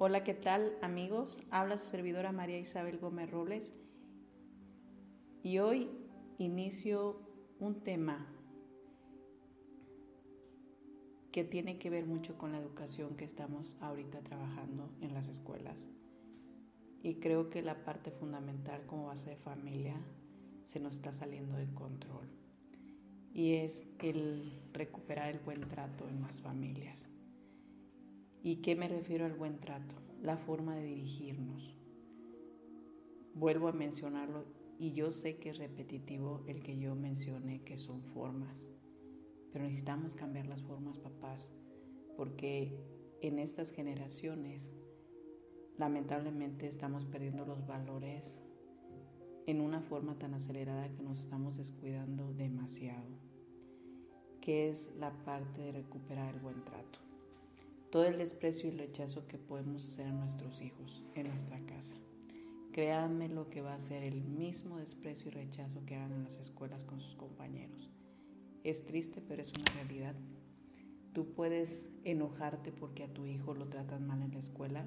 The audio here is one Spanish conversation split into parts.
Hola, ¿qué tal amigos? Habla su servidora María Isabel Gómez Robles y hoy inicio un tema que tiene que ver mucho con la educación que estamos ahorita trabajando en las escuelas. Y creo que la parte fundamental como base de familia se nos está saliendo de control. Y es el recuperar el buen trato en las familias. ¿Y qué me refiero al buen trato? La forma de dirigirnos. Vuelvo a mencionarlo y yo sé que es repetitivo el que yo mencione que son formas, pero necesitamos cambiar las formas, papás, porque en estas generaciones lamentablemente estamos perdiendo los valores en una forma tan acelerada que nos estamos descuidando demasiado, que es la parte de recuperar el buen trato todo el desprecio y rechazo que podemos hacer a nuestros hijos en nuestra casa. Créanme lo que va a ser el mismo desprecio y rechazo que hagan en las escuelas con sus compañeros. Es triste, pero es una realidad. Tú puedes enojarte porque a tu hijo lo tratan mal en la escuela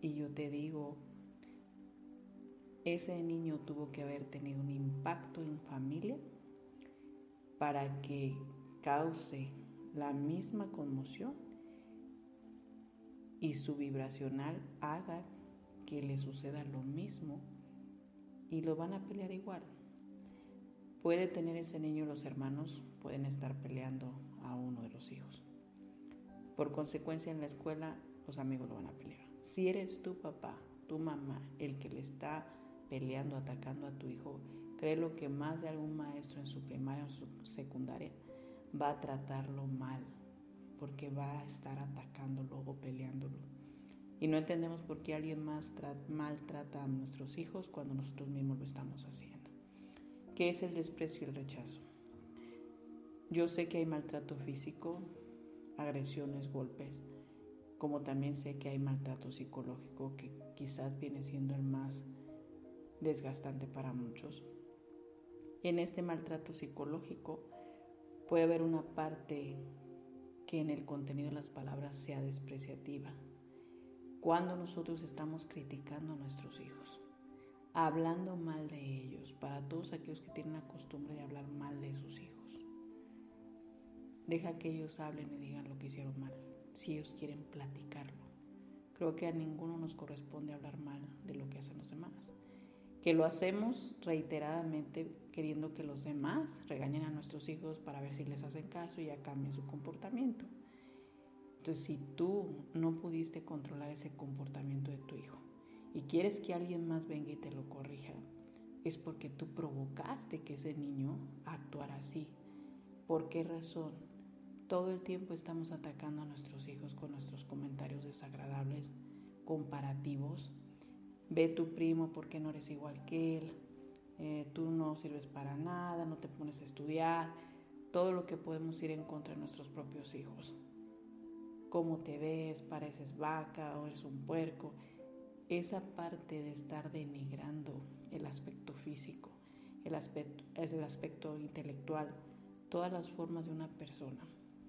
y yo te digo, ese niño tuvo que haber tenido un impacto en familia para que cause la misma conmoción y su vibracional haga que le suceda lo mismo y lo van a pelear igual. Puede tener ese niño los hermanos, pueden estar peleando a uno de los hijos. Por consecuencia en la escuela los amigos lo van a pelear. Si eres tu papá, tu mamá, el que le está peleando, atacando a tu hijo, créelo que más de algún maestro en su primaria o su secundaria va a tratarlo mal, porque va a estar atacándolo o peleándolo. Y no entendemos por qué alguien más maltrata a nuestros hijos cuando nosotros mismos lo estamos haciendo. ¿Qué es el desprecio y el rechazo? Yo sé que hay maltrato físico, agresiones, golpes, como también sé que hay maltrato psicológico que quizás viene siendo el más desgastante para muchos. En este maltrato psicológico puede haber una parte que en el contenido de las palabras sea despreciativa. Cuando nosotros estamos criticando a nuestros hijos, hablando mal de ellos, para todos aquellos que tienen la costumbre de hablar mal de sus hijos, deja que ellos hablen y digan lo que hicieron mal, si ellos quieren platicarlo. Creo que a ninguno nos corresponde hablar mal de lo que hacen los demás. Que lo hacemos reiteradamente queriendo que los demás regañen a nuestros hijos para ver si les hacen caso y ya cambien su comportamiento. Entonces, si tú no pudiste controlar ese comportamiento de tu hijo y quieres que alguien más venga y te lo corrija, es porque tú provocaste que ese niño actuara así. ¿Por qué razón? Todo el tiempo estamos atacando a nuestros hijos con nuestros comentarios desagradables, comparativos. Ve tu primo porque no eres igual que él eh, tú no sirves para nada, no te pones a estudiar, todo lo que podemos ir en contra de nuestros propios hijos. Cómo te ves, pareces vaca o eres un puerco. Esa parte de estar denigrando el aspecto físico, el aspecto, el aspecto intelectual, todas las formas de una persona,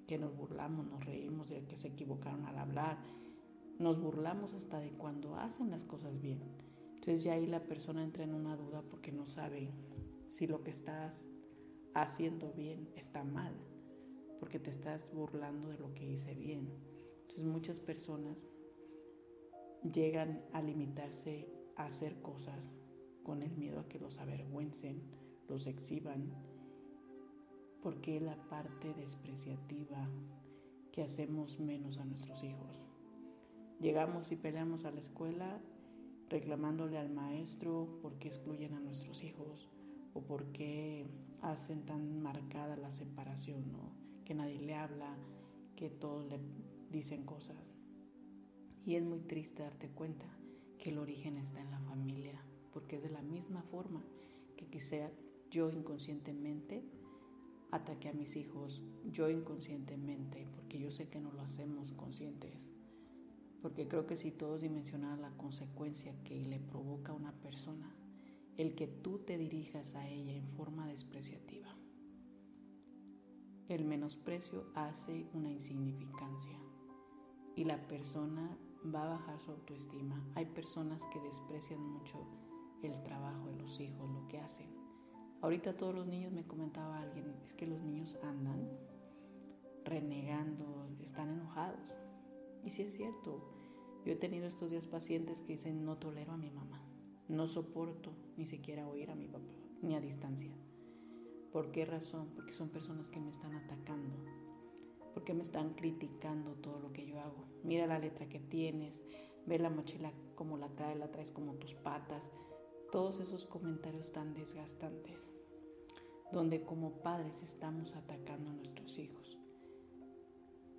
que nos burlamos, nos reímos de que se equivocaron al hablar, nos burlamos hasta de cuando hacen las cosas bien entonces ya ahí la persona entra en una duda porque no sabe si lo que estás haciendo bien está mal, porque te estás burlando de lo que hice bien. Entonces muchas personas llegan a limitarse a hacer cosas con el miedo a que los avergüencen, los exhiban, porque la parte despreciativa que hacemos menos a nuestros hijos. Llegamos y peleamos a la escuela reclamándole al maestro por qué excluyen a nuestros hijos o por qué hacen tan marcada la separación. Que nadie le habla, que todos le dicen cosas. Y es muy triste darte cuenta que el origen está en la familia, porque es de la misma forma que quizá yo inconscientemente ataque a mis hijos, yo inconscientemente, porque yo sé que no lo hacemos conscientes. Porque creo que si todos dimensionaran la consecuencia que le provoca a una persona, el que tú te dirijas a ella en forma despreciativa. El menosprecio hace una insignificancia y la persona va a bajar su autoestima. Hay personas que desprecian mucho el trabajo de los hijos, lo que hacen. Ahorita todos los niños, me comentaba alguien, es que los niños andan renegando, están enojados. Y sí es cierto, yo he tenido estos días pacientes que dicen, no tolero a mi mamá, no soporto ni siquiera oír a mi papá, ni a distancia. ¿Por qué razón? Porque son personas que me están atacando, porque me están criticando todo lo que yo hago. Mira la letra que tienes, ve la mochila como la traes, la traes como tus patas. Todos esos comentarios tan desgastantes, donde como padres estamos atacando a nuestros hijos,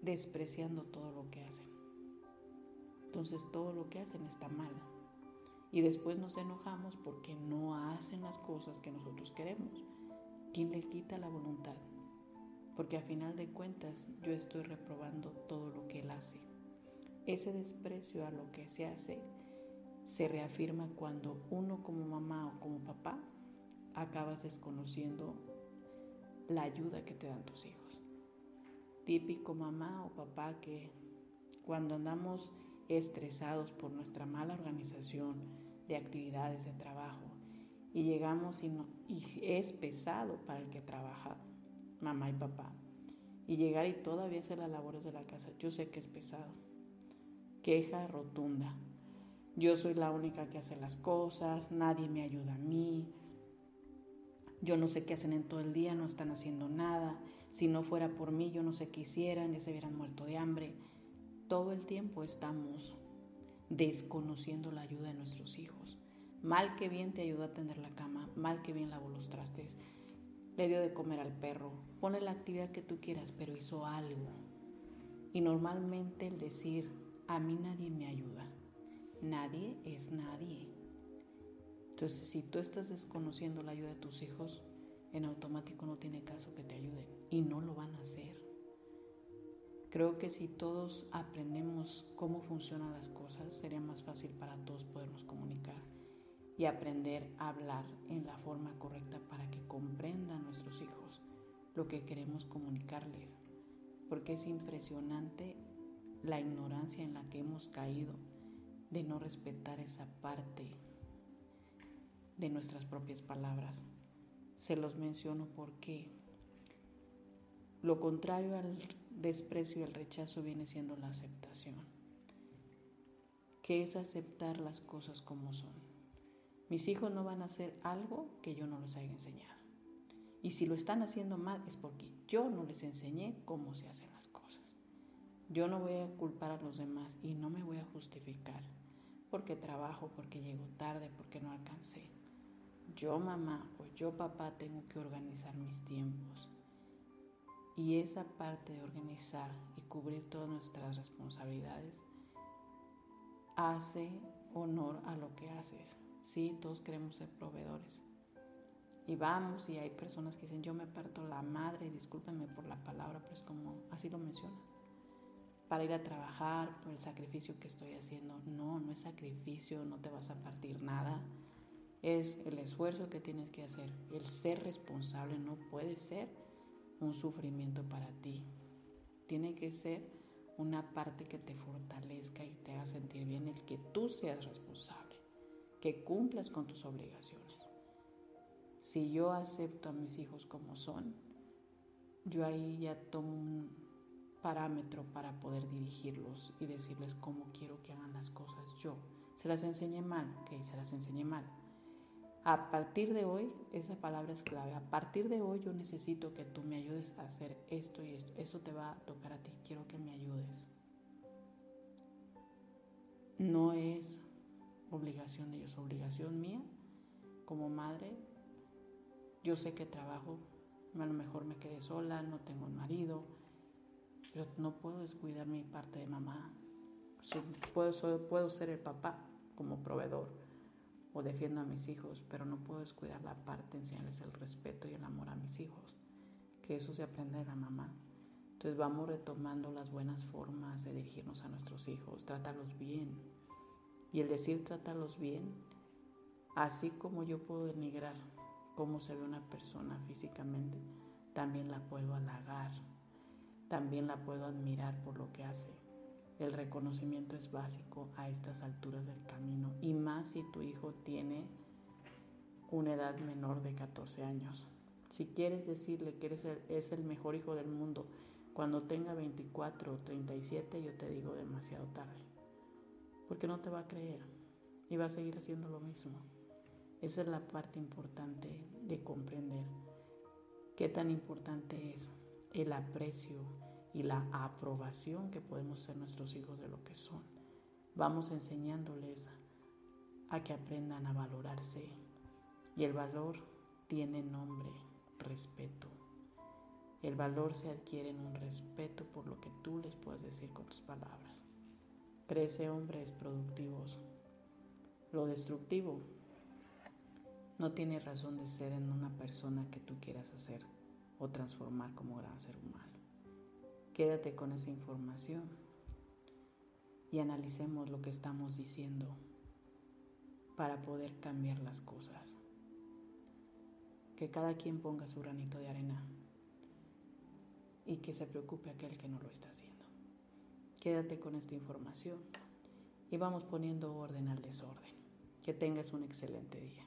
despreciando todo lo que hacen. Entonces todo lo que hacen está mal. Y después nos enojamos porque no hacen las cosas que nosotros queremos. ¿Quién le quita la voluntad? Porque a final de cuentas yo estoy reprobando todo lo que él hace. Ese desprecio a lo que se hace se reafirma cuando uno como mamá o como papá acabas desconociendo la ayuda que te dan tus hijos. Típico mamá o papá que cuando andamos estresados por nuestra mala organización de actividades de trabajo y llegamos y, es pesado para el que trabaja, mamá y papá, y llegar y todavía hacer las labores de la casa, yo sé que es pesado. Queja rotunda. Yo soy la única que hace las cosas, nadie me ayuda a mí. Yo no sé qué hacen en todo el día, no están haciendo nada. Si no fuera por mí, yo no sé qué hicieran, ya se hubieran muerto de hambre. Todo el tiempo estamos desconociendo la ayuda de nuestros hijos. Mal que bien te ayuda a tender la cama, mal que bien lavó los trastes, le dio de comer al perro, pone la actividad que tú quieras, pero hizo algo. Y normalmente el decir, a mí nadie me ayuda, nadie es nadie. Entonces, si tú estás desconociendo la ayuda de tus hijos, en automático no tiene caso que te ayuden y no lo van a hacer. Creo que si todos aprendemos cómo funcionan las cosas, sería más fácil para todos podernos comunicar y aprender a hablar en la forma correcta para que comprendan nuestros hijos lo que queremos comunicarles. Porque es impresionante la ignorancia en la que hemos caído de no respetar esa parte de nuestras propias palabras. Se los menciono porque lo contrario al desprecio y el rechazo viene siendo la aceptación, que es aceptar las cosas como son. Mis hijos no van a hacer algo que yo no les haya enseñado. Y si lo están haciendo mal es porque yo no les enseñé cómo se hacen las cosas. Yo no voy a culpar a los demás y no me voy a justificar porque trabajo, porque llego tarde, porque no alcancé. Yo mamá o yo papá tengo que organizar mis tiempos y esa parte de organizar y cubrir todas nuestras responsabilidades hace honor a lo que haces. Sí, todos queremos ser proveedores. Y vamos, y hay personas que dicen, yo me parto la madre, discúlpenme por la palabra, pero es como, así lo mencionan. Para ir a trabajar, por el sacrificio que estoy haciendo. No, no es sacrificio, no te vas a partir nada. Es el esfuerzo que tienes que hacer. El ser responsable no puede ser un sufrimiento para ti. Tiene que ser una parte que te fortalezca y te haga sentir bien el que tú seas responsable, que cumplas con tus obligaciones. Si yo acepto a mis hijos como son, yo ahí ya tomo un parámetro para poder dirigirlos y decirles cómo quiero que hagan las cosas yo. Se las enseñé mal, que se las enseñé mal a partir de hoy, esa palabra es clave, a partir de hoy yo necesito que tú me ayudes a hacer esto y esto. Eso te va a tocar a ti, quiero que me ayudes. No es obligación de ellos, obligación mía como madre Yo sé que trabajo, a lo mejor me quedé sola, no tengo un marido, pero no puedo descuidar mi parte de mamá. Puedo, puedo ser el papá como proveedor o defiendo a mis hijos, pero no puedo descuidar la parte, enseñarles el respeto y el amor a mis hijos, que eso se aprende de la mamá. Entonces vamos retomando las buenas formas de dirigirnos a nuestros hijos, tratarlos bien. Y el decir tratarlos bien, así como yo puedo denigrar cómo se ve una persona físicamente, también la puedo halagar, también la puedo admirar por lo que hace. El reconocimiento es básico a estas alturas del camino y más si tu hijo tiene una edad menor de 14 años. Si quieres decirle que eres es el mejor hijo del mundo, cuando tenga 24 o 37 yo te digo demasiado tarde, porque no te va a creer y va a seguir haciendo lo mismo. Esa es la parte importante de comprender qué tan importante es el aprecio y la aprobación que podemos ser nuestros hijos de lo que son. Vamos enseñándoles a que aprendan a valorarse y el valor tiene nombre, respeto. El valor se adquiere en un respeto por lo que tú les puedes decir con tus palabras. Crece hombres productivos. Lo destructivo no tiene razón de ser en una persona que tú quieras hacer o transformar como gran ser humano. Quédate con esa información y analicemos lo que estamos diciendo para poder cambiar las cosas. Que cada quien ponga su granito de arena y que se preocupe aquel que no lo está haciendo. Quédate con esta información y vamos poniendo orden al desorden. Que tengas un excelente día.